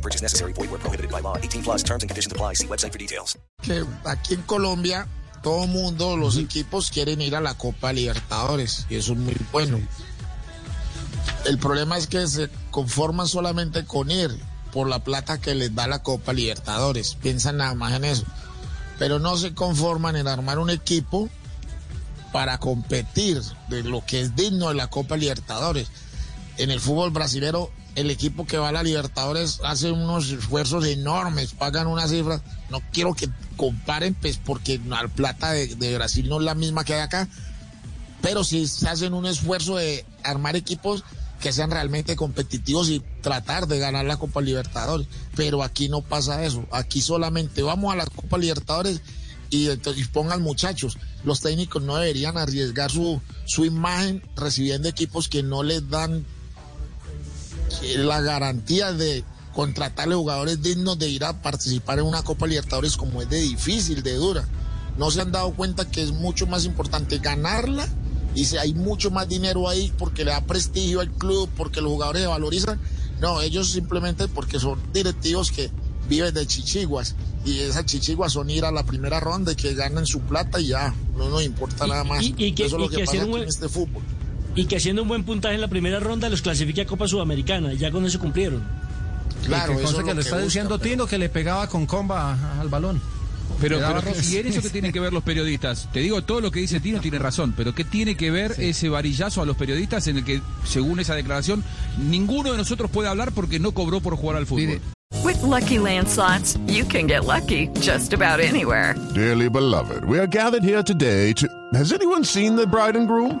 No purchase necessary. Void where prohibited by law. 18 plus terms and conditions apply. See website for details. que aquí en Colombia todo mundo, los equipos quieren ir a la Copa Libertadores y eso es muy bueno. El problema es que se conforman solamente con ir por la plata que les da la Copa Libertadores. Piensan nada más en eso. Pero no se conforman en armar un equipo para competir de lo que es digno de la Copa Libertadores. En el fútbol brasilero, el equipo que va a la Libertadores hace unos esfuerzos enormes, pagan una cifra. No quiero que comparen, pues, porque la plata de, de Brasil no es la misma que hay acá. Pero sí se hacen un esfuerzo de armar equipos que sean realmente competitivos y tratar de ganar la Copa Libertadores. Pero aquí no pasa eso. Aquí solamente vamos a la Copa Libertadores y, entonces, pongan muchachos. Los técnicos no deberían arriesgar su, su imagen recibiendo equipos que no les dan la garantía de contratarle jugadores dignos de ir a participar en una Copa Libertadores como es de difícil, de dura. No se han dado cuenta que es mucho más importante ganarla y si hay mucho más dinero ahí porque le da prestigio al club, porque los jugadores se valorizan. No, ellos simplemente porque son directivos que viven de chichiguas y esas chichiguas son ir a la primera ronda y que ganen su plata y ya, no nos importa nada más. y- y Eso es lo que, que pasa un- en este fútbol. Y que haciendo un buen puntaje en la primera ronda los clasifique a Copa Sudamericana. Ya con eso cumplieron. Claro, y que eso conste es que lo que está buscan, diciendo pero- Tino que le pegaba con comba al balón. Pero, Le pero. ¿y en eso que tienen que ver los periodistas? Te digo, todo lo que dice Tino tiene razón, pero ¿qué tiene que ver ese varillazo a los periodistas en el que, según esa declaración, ninguno de nosotros puede hablar porque no cobró por jugar al fútbol? With Lucky Land slots, you can get lucky just about anywhere. Dearly beloved, we are gathered here today to. Has anyone seen the bride and groom?